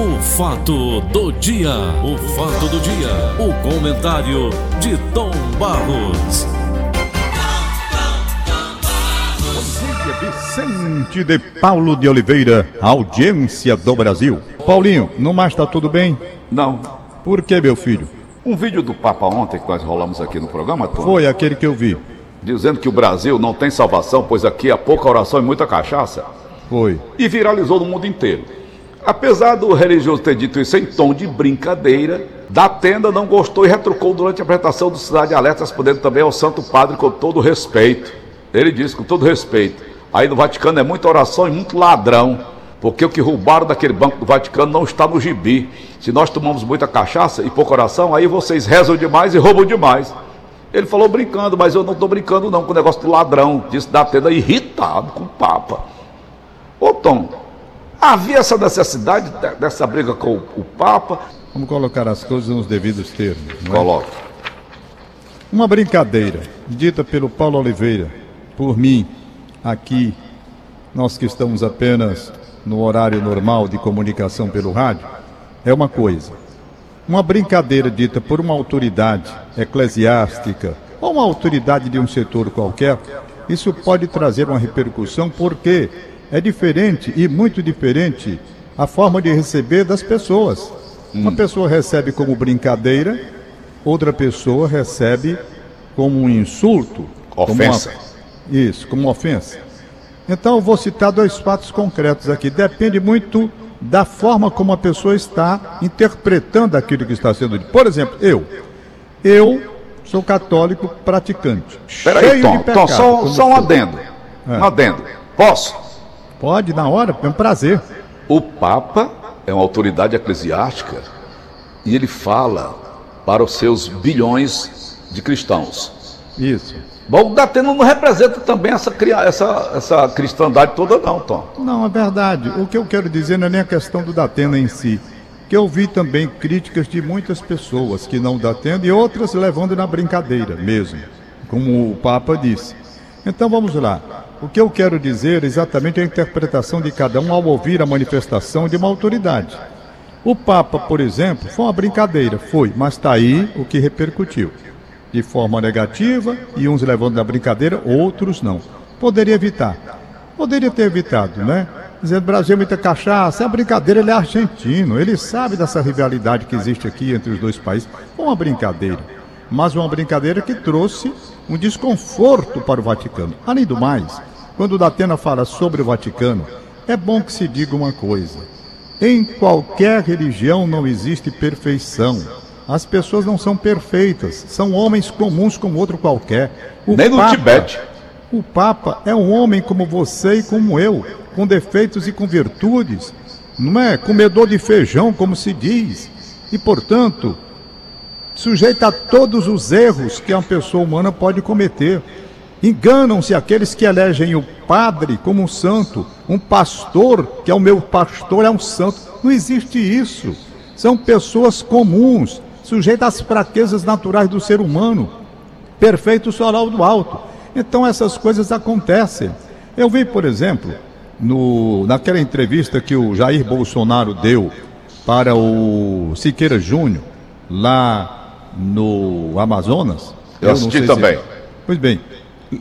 O fato do dia, o fato do dia, o comentário de Tom Barros. Vicente de Paulo de Oliveira, audiência do Brasil. Paulinho, no mais tá tudo bem? Não. Por que, meu filho? Um vídeo do Papa ontem que nós rolamos aqui no programa, Tom, Foi aquele que eu vi. dizendo que o Brasil não tem salvação, pois aqui há pouca oração e muita cachaça, Foi. e viralizou no mundo inteiro. Apesar do religioso ter dito isso em tom de brincadeira, da tenda não gostou e retrucou durante a apresentação do Cidade Alerta, respondendo também ao Santo Padre com todo respeito. Ele disse com todo respeito: aí no Vaticano é muita oração e muito ladrão, porque o que roubaram daquele banco do Vaticano não está no gibi. Se nós tomamos muita cachaça e pouca oração, aí vocês rezam demais e roubam demais. Ele falou brincando, mas eu não estou brincando não com o negócio do ladrão, disse da tenda irritado com o Papa. Ô Tom, havia essa necessidade de- dessa briga com o, Papa? Vamos colocar as coisas nos devidos termos. é? Uma brincadeira dita pelo Paulo Oliveira, por mim, aqui, nós que estamos apenas no horário normal de comunicação pelo rádio, é uma coisa. Uma brincadeira dita por uma autoridade eclesiástica ou uma autoridade de um setor qualquer, isso pode trazer uma repercussão porque é diferente e muito diferente a forma de receber das pessoas. Uma pessoa recebe como brincadeira, outra pessoa recebe como um insulto, como uma- Ofensa. isso, como uma ofensa. Então eu vou citar dois fatos concretos aqui. Depende muito da forma como a pessoa está interpretando aquilo que está sendo dito. Por exemplo, eu. Eu sou católico praticante. Peraí, cheio Tom, de Tom, pecado, só, como só um adendo. É. Um adendo. Posso? Pode, na hora, é um prazer. O Papa é uma autoridade eclesiástica e ele fala para os seus bilhões de cristãos. Isso. Bom, o Datena não representa também essa, essa, essa cristandade toda, não, Tom. Não, é verdade. O que eu quero dizer não é nem a questão do Datena em si. Que eu vi também críticas de muitas pessoas que não Datena e outras levando na brincadeira mesmo, como o Papa disse. Então vamos lá. O que eu quero dizer exatamente é a interpretação de cada um ao ouvir a manifestação de uma autoridade. O Papa, por exemplo, foi uma brincadeira, foi, mas está aí o que repercutiu. De forma negativa, e uns levando na brincadeira, outros não. Poderia evitar. Poderia ter evitado, né? Dizendo Brasil é muita cachaça, é brincadeira, ele é argentino, ele sabe dessa rivalidade que existe aqui entre os dois países. Foi uma brincadeira, mas uma brincadeira que trouxe um desconforto para o Vaticano. Além do mais, quando Datena fala sobre o Vaticano, é bom que se diga uma coisa. Em qualquer religião não existe perfeição. As pessoas não são perfeitas, são homens comuns como outro qualquer. O Nem no Papa- Tibete. o Papa é um homem como você e como eu, com defeitos e com virtudes, não é? Comedor de feijão, como se diz, e portanto, sujeito a todos os erros que uma pessoa humana pode cometer. Enganam-se aqueles que elegem o padre como um santo, um pastor, que é o meu pastor, é um santo. Não existe isso. São pessoas comuns, sujeitas às fraquezas naturais do ser humano perfeito solar do alto. Então essas coisas acontecem. Eu vi, por exemplo, no, naquela entrevista que o Jair Bolsonaro deu para o Siqueira Júnior, lá no Amazonas. Eu não assisti sei se- também. Pois bem,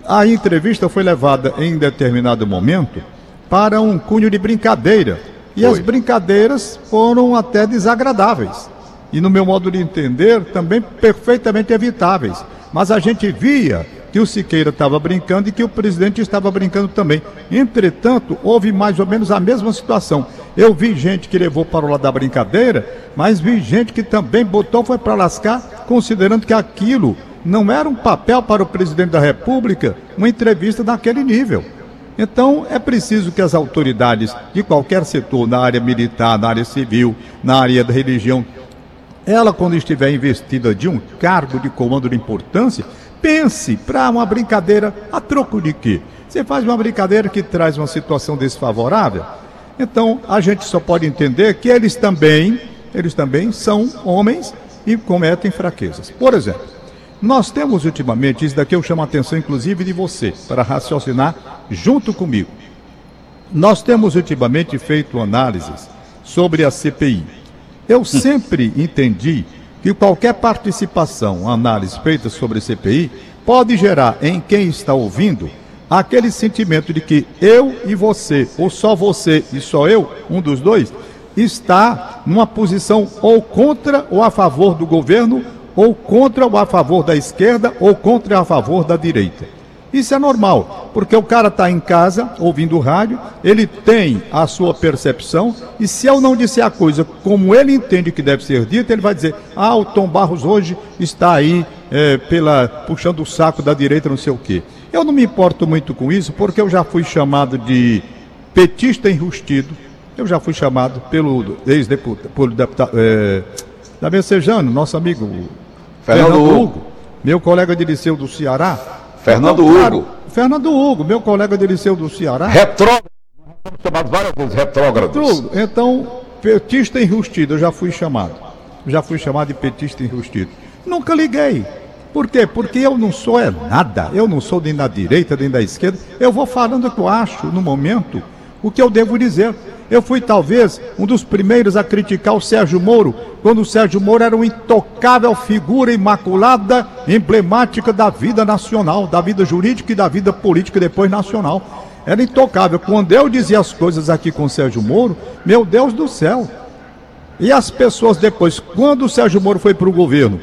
a entrevista foi levada em determinado momento para um cunho de brincadeira. E Foi. as brincadeiras foram até desagradáveis. E no meu modo de entender, também perfeitamente evitáveis. Mas a gente via que o Siqueira estava brincando e que o presidente estava brincando também. Entretanto, houve mais ou menos a mesma situação. Eu vi gente que levou para o lado da brincadeira, mas vi gente que também botou foi para lascar, considerando que aquilo não era um papel para o presidente da República, uma entrevista daquele nível. Então, é preciso que as autoridades de qualquer setor, na área militar, na área civil, na área da religião, ela, quando estiver investida de um cargo de comando de importância, pense para uma brincadeira a troco de quê? Você faz uma brincadeira que traz uma situação desfavorável, então a gente só pode entender que eles também, eles também são homens e cometem fraquezas. Por exemplo, nós temos ultimamente, isso daqui eu chamo a atenção inclusive de você, para raciocinar junto comigo. Nós temos ultimamente feito análises sobre a CPI. Eu sempre entendi que qualquer participação, análise feita sobre a CPI, pode gerar em quem está ouvindo aquele sentimento de que eu e você, ou só você e só eu, um dos dois, está numa posição ou contra ou a favor do governo, ou contra ou a favor da esquerda, ou contra ou a favor da direita. Isso é normal, porque o cara está em casa ouvindo o rádio, ele tem a sua percepção, e se eu não disser a coisa como ele entende que deve ser dita, ele vai dizer: ah, o Tom Barros hoje está aí é, pela, puxando o saco da direita, não sei o quê. Eu não me importo muito com isso, porque eu já fui chamado de petista enrustido, eu já fui chamado pelo ex-deputado, pelo deputado, é, da Messejano, nosso amigo Fernando, Fernando Hugo, Hugo, meu colega de liceu do Ceará. Fernando então, Hugo. Fernando Hugo, meu colega de liceu do Ceará. Retrógrado. Chamado várias vezes retrógrados. Então, petista enrustido, eu já fui chamado. Já fui chamado de petista enrustido. Nunca liguei. Por quê? Porque eu não sou é nada. Eu não sou nem da direita, nem da esquerda. Eu vou falando o que eu acho no momento, o que eu devo dizer. Eu fui talvez um dos primeiros a criticar o Sérgio Moro, quando o Sérgio Moro era uma intocável figura imaculada, emblemática da vida nacional, da vida jurídica e da vida política depois nacional. Era intocável. Quando eu dizia as coisas aqui com o Sérgio Moro, meu Deus do céu. E as pessoas depois, quando o Sérgio Moro foi para o governo,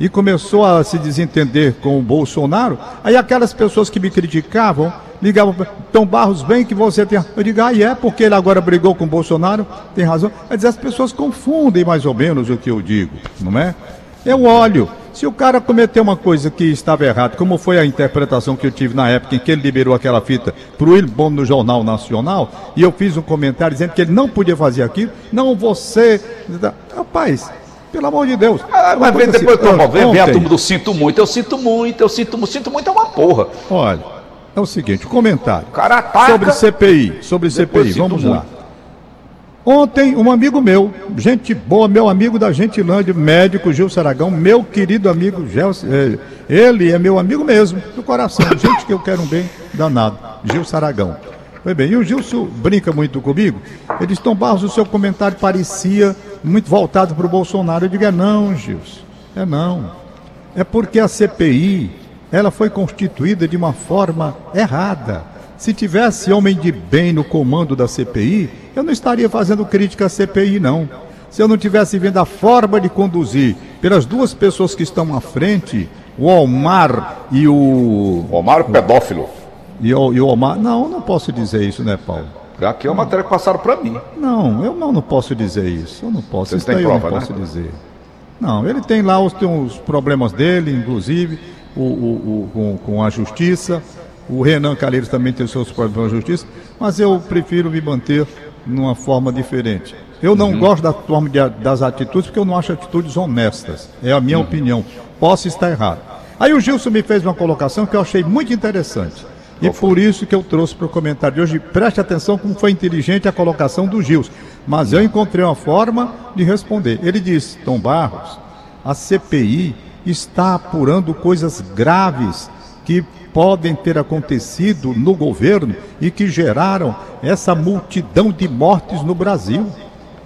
e começou a se desentender com o Bolsonaro, aí aquelas pessoas que me criticavam ligavam para Tom Barros, bem que você tem. Eu digo, ah, é porque ele agora brigou com o Bolsonaro, tem razão. Quer dizer, as pessoas confundem mais ou menos o que eu digo, não é? Eu olho, se o cara cometeu uma coisa que estava errada, como foi a interpretação que eu tive na época em que ele liberou aquela fita para o Wilbon no Jornal Nacional, e eu fiz um comentário dizendo que ele não podia fazer aquilo, não você. Rapaz, pelo amor de Deus. Ah, mas vem depois assim, toma, vem, vem a turma do sinto muito, eu sinto muito, eu sinto muito, sinto muito é uma porra. Olha, é o seguinte, comentário. Ataca, sobre CPI, sobre CPI, vamos lá. Ontem, um amigo meu, gente boa, meu amigo da Gentilândia, médico Gil Saragão, meu querido amigo é, ele é meu amigo mesmo, do coração, gente que eu quero um bem danado, Gil Saragão. Foi bem, e o Gilson brinca muito comigo. Ele disse, Tom Barros, o seu comentário parecia muito voltado para o Bolsonaro. Eu digo, é não, Gilson, é não. É porque a CPI, ela foi constituída de uma forma errada. Se tivesse homem de bem no comando da CPI, eu não estaria fazendo crítica à CPI, não. Se eu não tivesse vendo a forma de conduzir pelas duas pessoas que estão à frente, o Omar e o. Omar pedófilo. E o, e o Omar. Não, não posso dizer isso, né, Paulo? Aqui é uma matéria que passaram para mim. Não, eu não, não posso dizer isso. Eu não posso. Vocês têm prova, eu não né? posso dizer. Não, ele tem lá os, tem os problemas dele, inclusive, o, o, o com, com, a justiça. O Renan Calheiros também tem os seus problemas com a justiça, mas eu prefiro me manter numa forma diferente. Eu não uhum. gosto da forma de, das atitudes, porque eu não acho atitudes honestas. É a minha uhum. opinião. Posso estar errado. Aí o Gilson me fez uma colocação que eu achei muito interessante. E por isso que eu trouxe para o comentário de hoje. Preste atenção como foi inteligente a colocação do Gils. Mas eu encontrei uma forma de responder. Ele disse: Tom Barros, a CPI está apurando coisas graves que podem ter acontecido no governo e que geraram essa multidão de mortes no Brasil.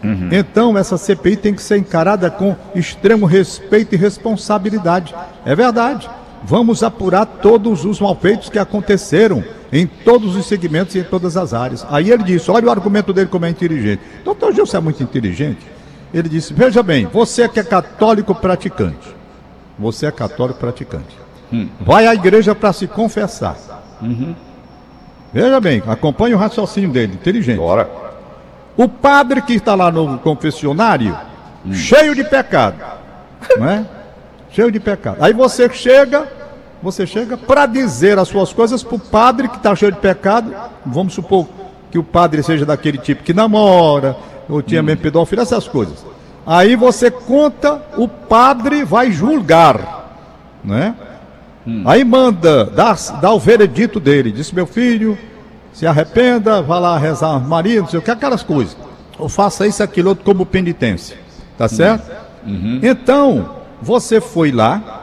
Uhum. Então, essa CPI tem que ser encarada com extremo respeito e responsabilidade. É verdade vamos apurar todos os malfeitos que aconteceram em todos os segmentos e em todas as áreas. Aí ele disse: olha o argumento dele como é inteligente. Doutor Gilson é muito inteligente. Ele disse: veja bem, você que é católico praticante, você é católico praticante, hum. vai à igreja para se confessar. Uhum. Veja bem, acompanhe o raciocínio dele, inteligente. Bora. O padre que está lá no confessionário, hum. cheio de pecado, não é? cheio de pecado. Aí você chega, você chega para dizer as suas coisas para o padre que está cheio de pecado. Vamos supor que o padre seja daquele tipo que namora, ou tinha hum. mesmo pedófilo, essas coisas. Aí você conta, o padre vai julgar, né? Hum. Aí manda, dá, dá o veredito dele, disse meu filho, se arrependa, vá lá rezar Maria, não sei o que, aquelas coisas. Ou faça isso, aquilo outro como penitência. Tá certo? Uhum. Então, você foi lá,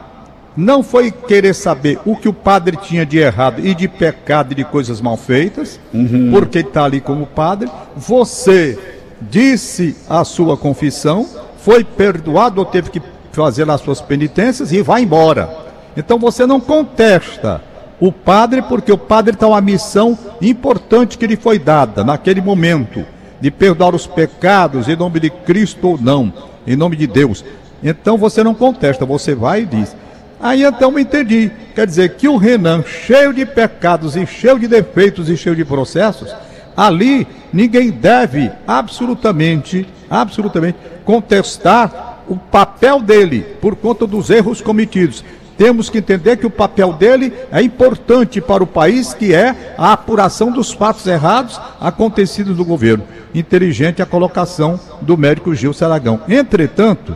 não foi querer saber o que o padre tinha de errado e de pecado e de coisas mal feitas, uhum. porque está ali como padre. Você disse a sua confissão, foi perdoado ou teve que fazer as suas penitências e vai embora. Então você não contesta o padre, porque o padre está uma missão importante que lhe foi dada naquele momento, de perdoar os pecados em nome de Cristo ou não, em nome de Deus. Então você não contesta, você vai e diz. Aí então eu entendi. Quer dizer que o Renan, cheio de pecados e cheio de defeitos e cheio de processos, ali ninguém deve absolutamente, absolutamente contestar o papel dele por conta dos erros cometidos. Temos que entender que o papel dele é importante para o país, que é a apuração dos fatos errados acontecidos no governo. Inteligente a colocação do médico Gil Saragão. Entretanto,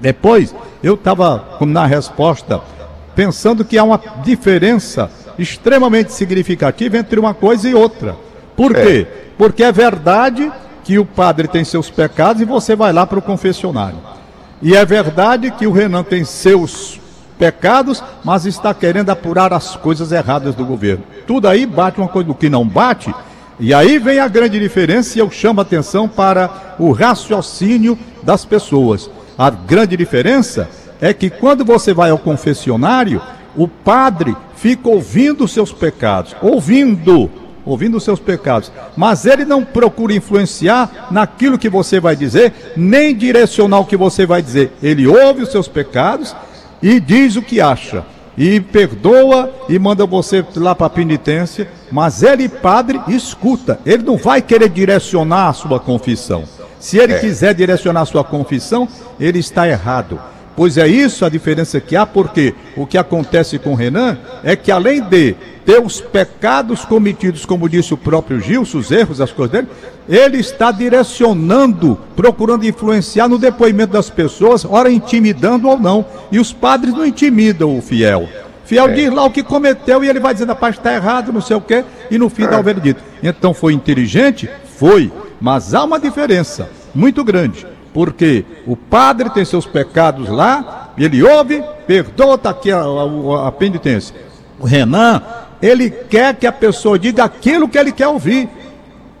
depois eu estava na resposta pensando que há uma diferença extremamente significativa entre uma coisa e outra. Por é. quê? Porque é verdade que o padre tem seus pecados e você vai lá para o confessionário. E é verdade que o Renan tem seus pecados, mas está querendo apurar as coisas erradas do governo. Tudo aí bate uma coisa do que não bate, e aí vem a grande diferença e eu chamo a atenção para o raciocínio das pessoas. A grande diferença é que quando você vai ao confessionário, o padre fica ouvindo os seus pecados, ouvindo, ouvindo os seus pecados, mas ele não procura influenciar naquilo que você vai dizer, nem direcionar o que você vai dizer. Ele ouve os seus pecados e diz o que acha. E perdoa e manda você lá para a penitência, mas ele, padre, escuta. Ele não vai querer direcionar a sua confissão. Se ele é. quiser direcionar a sua confissão, ele está errado. Pois é isso a diferença que há, porque o que acontece com Renan é que além de ter os pecados cometidos, como disse o próprio Gilson, os erros, as coisas dele, ele está direcionando, procurando influenciar no depoimento das pessoas, ora intimidando ou não. E os padres não intimidam o fiel. Fiel é. diz lá o que cometeu e ele vai dizendo, rapaz, está errado, não sei o quê, e no fim é. dá o veredito. Então foi inteligente? Foi. Mas há uma diferença muito grande porque o padre tem seus pecados lá, ele ouve, perdoa, está aqui a, a, a penitência. O Renan, ele quer que a pessoa diga aquilo que ele quer ouvir.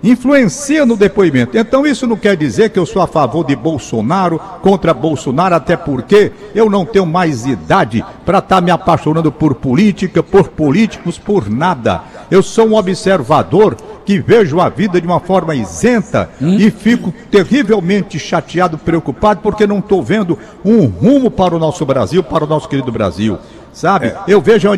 Influencia no depoimento. Então, isso não quer dizer que eu sou a favor de Bolsonaro, contra Bolsonaro, até porque eu não tenho mais idade para estar tá me apaixonando por política, por políticos, por nada. Eu sou um observador que vejo a vida de uma forma isenta hum? e fico terrivelmente chateado, preocupado, porque não estou vendo um rumo para o nosso Brasil, para o nosso querido Brasil. Sabe? É. Eu vejo uma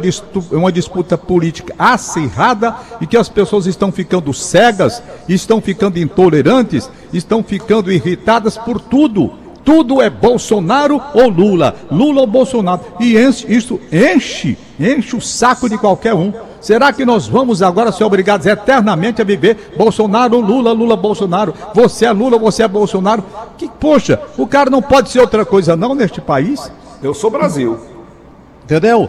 uma disputa política acirrada e que as pessoas estão ficando cegas, estão ficando intolerantes, estão ficando irritadas por tudo. Tudo é Bolsonaro ou Lula, Lula ou Bolsonaro. E isso enche, enche o saco de qualquer um. Será que nós vamos agora ser obrigados eternamente a viver Bolsonaro, Lula, Lula, Bolsonaro? Você é Lula, você é Bolsonaro? Que, poxa, o cara não pode ser outra coisa não neste país? Eu sou Brasil. Entendeu?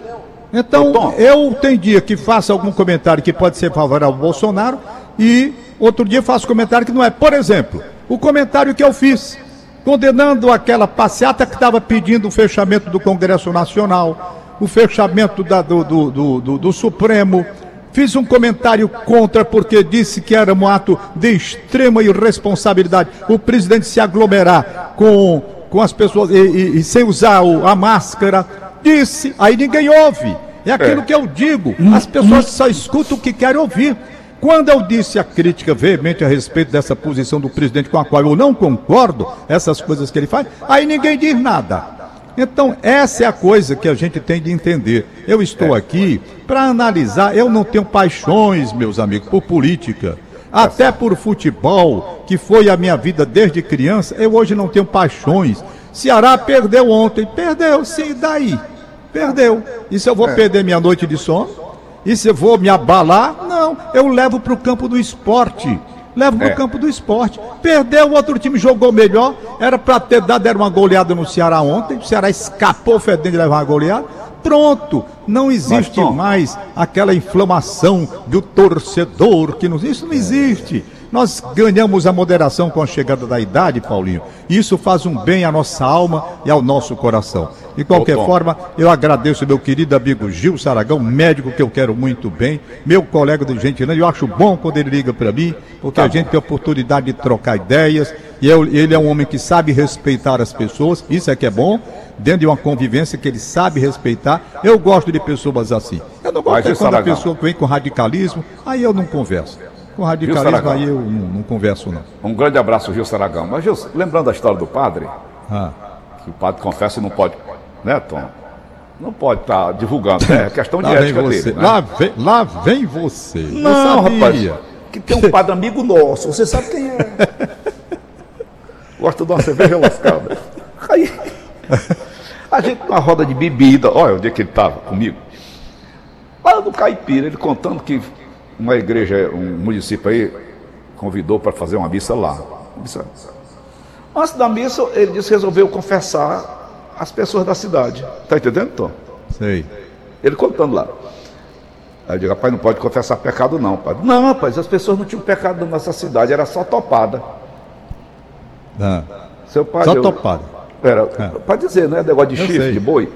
Então, eu tem dia que faço algum comentário que pode ser favorável ao Bolsonaro e outro dia faço comentário que não é. Por exemplo, o comentário que eu fiz condenando aquela passeata que estava pedindo o fechamento do Congresso Nacional, o fechamento da, do, do, do, do, Supremo. Fiz um comentário contra porque disse que era um ato de extrema irresponsabilidade o presidente se aglomerar com, com as pessoas e, e, e sem usar o, a máscara. Disse, aí ninguém ouve. É aquilo é. que eu digo. As pessoas só escutam o que querem ouvir. Quando eu disse a crítica veemente a respeito dessa posição do presidente com a qual eu não concordo, essas coisas que ele faz, aí ninguém diz nada. Então, essa é a coisa que a gente tem de entender. Eu estou aqui para analisar, eu não tenho paixões, meus amigos, por política. Até por futebol, que foi a minha vida desde criança, eu hoje não tenho paixões. Ceará perdeu ontem. Perdeu, sim, daí? Perdeu. E se eu vou é. perder minha noite de sono? E se eu vou me abalar? Não, eu levo para o campo do esporte leva para o é. campo do esporte. Perdeu, o outro time jogou melhor. Era para ter dado era uma goleada no Ceará ontem. O Ceará escapou fedendo de levar uma goleada. Pronto, não existe Mas, mais aquela inflamação do torcedor que nos isso não existe. Nós ganhamos a moderação com a chegada da idade, Paulinho. Isso faz um bem à nossa alma e ao nosso coração. De qualquer forma, eu agradeço meu querido amigo Gil Saragão, médico que eu quero muito bem, meu colega de Gentilândia. Eu acho bom quando ele liga para mim, porque tá a gente tem a oportunidade de trocar ideias E eu- ele é um homem que sabe respeitar as pessoas, isso é que é bom, dentro de uma convivência que ele sabe respeitar. Eu gosto de pessoas assim. Eu não gosto Mas, Gil quando a Saragão? pessoa vem com radicalismo, aí eu não converso. Com radicalismo aí eu não, não converso não. Um grande abraço, Gil Saragão. Mas, Gil, lembrando da história do padre, Ah, que o padre confessa e não pode, né, Tom? Não pode estar divulgando, né? É questão de ética dele. Né? lá, vem, lá vem você. Não, rapaz. Que tem um padre amigo nosso, você sabe quem é. Gosta de uma cerveja lascada. Aí, a gente numa roda de bebida, olha onde é que ele estava comigo. Lá no Caipira, ele contando que uma igreja, um município aí, convidou para fazer uma missa lá. Missa. Antes da missa, ele disse que resolveu confessar as pessoas da cidade. Tá entendendo, Tom? Sei. Ele contando lá. Aí eu digo, rapaz, não pode confessar pecado não, padre. Não, rapaz, as pessoas não tinham pecado na nossa cidade, era só topada. Ah, Seu pai. só eu- topado. Era, É. para dizer, né? Negócio de Eu chifre, sei. de boi.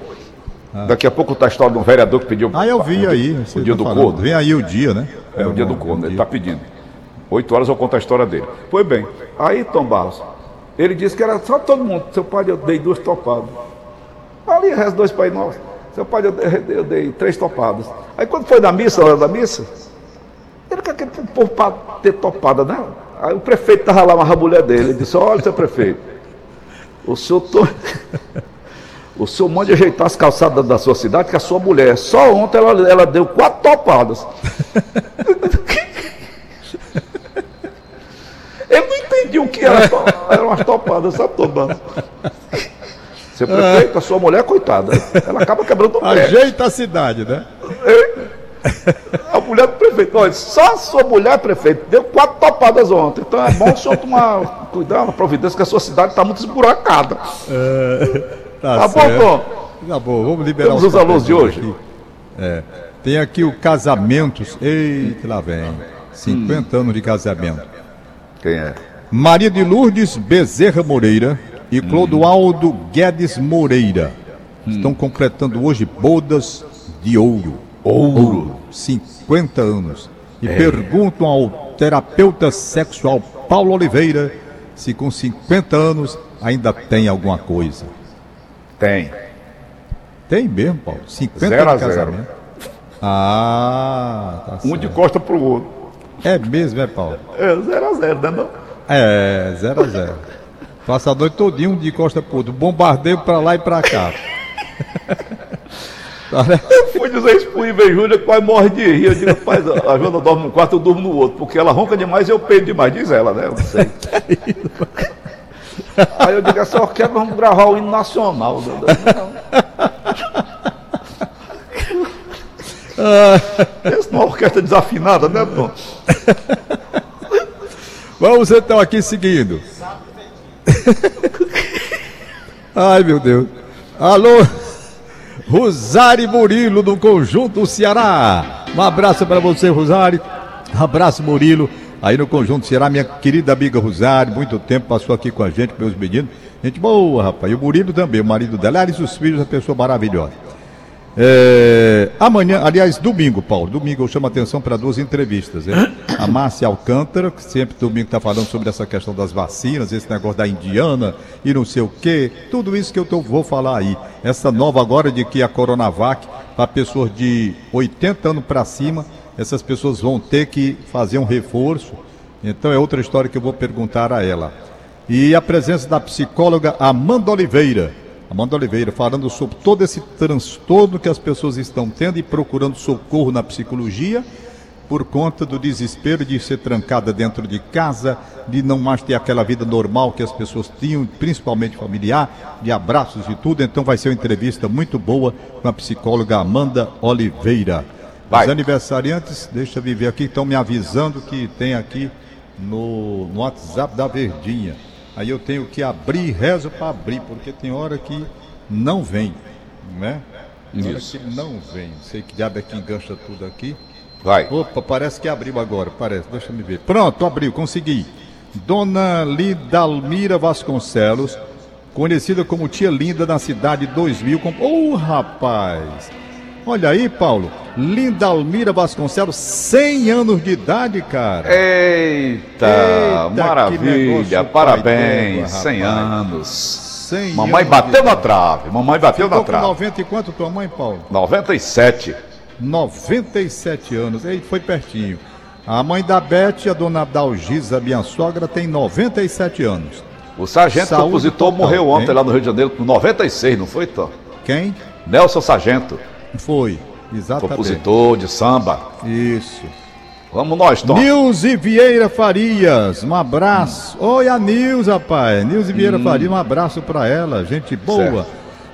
Daqui a pouco tá a história de um vereador que pediu. Ah, eu vi aí. O dia tá do falando. corno. Vem aí o dia, né? É o dia do corno, ele está pedindo. Oito horas eu conto a história dele. Pois bem, aí Tom Barros, ele disse que era só todo mundo. Seu pai eu dei duas topadas. Ali resta dois Pai Nosso. Seu pai eu dei, eu dei três topadas. Aí quando foi da missa, hora da missa, ele quer que o povo para ter topada, né? Aí o prefeito estava lá, uma mulher dele, ele disse, olha seu prefeito, o senhor to... O senhor manda ajeitar as calçadas da sua cidade, que a sua mulher, só ontem ela, ela deu quatro topadas. Eu não entendi o que era, eram umas topadas, sabe, Tomás? Seu prefeito, a sua mulher, coitada, ela acaba quebrando o pé. Ajeita a cidade, né? A mulher do prefeito, olha, só a sua mulher, prefeito, deu quatro topadas ontem. Então é bom o senhor tomar cuidado, uma providência, que a sua cidade está muito esburacada. Tá, Tá bom? Tá bom, vamos liberar Temos os alôs de papéis hoje? aqui. É. Tem aqui o casamentos. Eita, lá vem. 50 anos de casamento. Quem é? Maria de Lourdes Bezerra Moreira e Clodoaldo Guedes Moreira estão completando hoje bodas de ouro. Ouro. 50 anos. E perguntam ao terapeuta sexual Paulo Oliveira se com 50 anos ainda tem alguma coisa. Tem. Tem mesmo, Paulo. 50 Zero a de zero. casamento. Ah, tá Um certo. de costa pro outro. É mesmo, é, Paulo? É, zero a zero, né? Não? É, 0 a 0 Passa a noite todinho de costa pro outro. Bombardeio pra lá e pra cá. Tá, né? Fui dizer isso pro Iver Júlia quase morre de rir. Eu digo, rapaz, a Joana dorme num quarto, eu durmo no outro, porque ela ronca demais e eu peido demais, diz ela, né? Eu não sei. Aí eu digo, essa orquestra vamos gravar o hino nacional. Pensa numa orquestra desafinada, né, Tom? Vamos então aqui seguindo. Ai, meu Deus. Alô, Rosário Murilo do Conjunto Ceará. Um abraço para você, Rosário. Abraço, Murilo. Aí no Conjunto Ceará, minha querida amiga Rosário, muito tempo passou aqui com a gente, meus meninos. Gente boa, rapaz. E o Murilo também, o marido dela. Aliás, os filhos, a pessoa maravilhosa. É, amanhã, aliás, domingo, Paulo, domingo eu chamo a atenção para duas entrevistas. Né? A Márcia Alcântara, que sempre domingo está falando sobre essa questão das vacinas, esse negócio da indiana e não sei o quê, tudo isso que eu tô- vou falar aí. Essa nova agora de que a Coronavac, para pessoas de 80 anos para cima, essas pessoas vão ter que fazer um reforço. Então é outra história que eu vou perguntar a ela. E a presença da psicóloga Amanda Oliveira. Amanda Oliveira falando sobre todo esse transtorno que as pessoas estão tendo e procurando socorro na psicologia por conta do desespero de ser trancada dentro de casa, de não mais ter aquela vida normal que as pessoas tinham, principalmente familiar, de abraços e tudo. Então vai ser uma entrevista muito boa com a psicóloga Amanda Oliveira. Vai. Os aniversariantes, deixa eu ver aqui, estão me avisando que tem aqui no, no WhatsApp da Verdinha. Aí eu tenho que abrir, rezo para abrir, porque tem hora que não vem, né? Tem hora Isso. que não vem. Sei que diabo é que engancha tudo aqui. Vai. Opa, parece que abriu agora, parece. Deixa eu ver. Pronto, abriu, consegui. Dona Lidalmira Vasconcelos, conhecida como Tia Linda na cidade 2000. Com... Oh, rapaz! Olha aí, Paulo. Linda Almira Vasconcelos, 100 anos de idade, cara. Eita, Eita maravilha, parabéns, 100 anos. 100 mamãe bateu na trave, mamãe bateu Ficou na trave. 90 e quanto tua mãe, Paulo? 97. 97 anos, aí foi pertinho. A mãe da Beth, a dona Dalgisa, minha sogra, tem 97 anos. O sargento Saúde compositor total, morreu ontem hein? lá no Rio de Janeiro com 96, não foi, Tom? Quem? Nelson Sargento. Foi, exatamente. Compositor de samba. Isso. Vamos nós, Tom. Nilze Vieira Farias, um abraço. Hum. Oi, a Nilza, rapaz. Nilze Vieira hum. Farias, um abraço para ela, gente boa. Certo.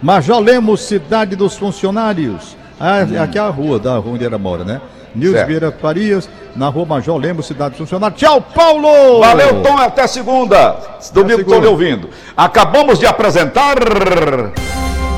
Major Lemos, Cidade dos Funcionários. Ah, hum. Aqui é a rua, da rua onde ela mora, né? Nilce Vieira Farias, na rua Major Lemos, Cidade dos Funcionários. Tchau, Paulo! Valeu, Tom, até segunda. Domingo estou lhe ouvindo. Acabamos de apresentar...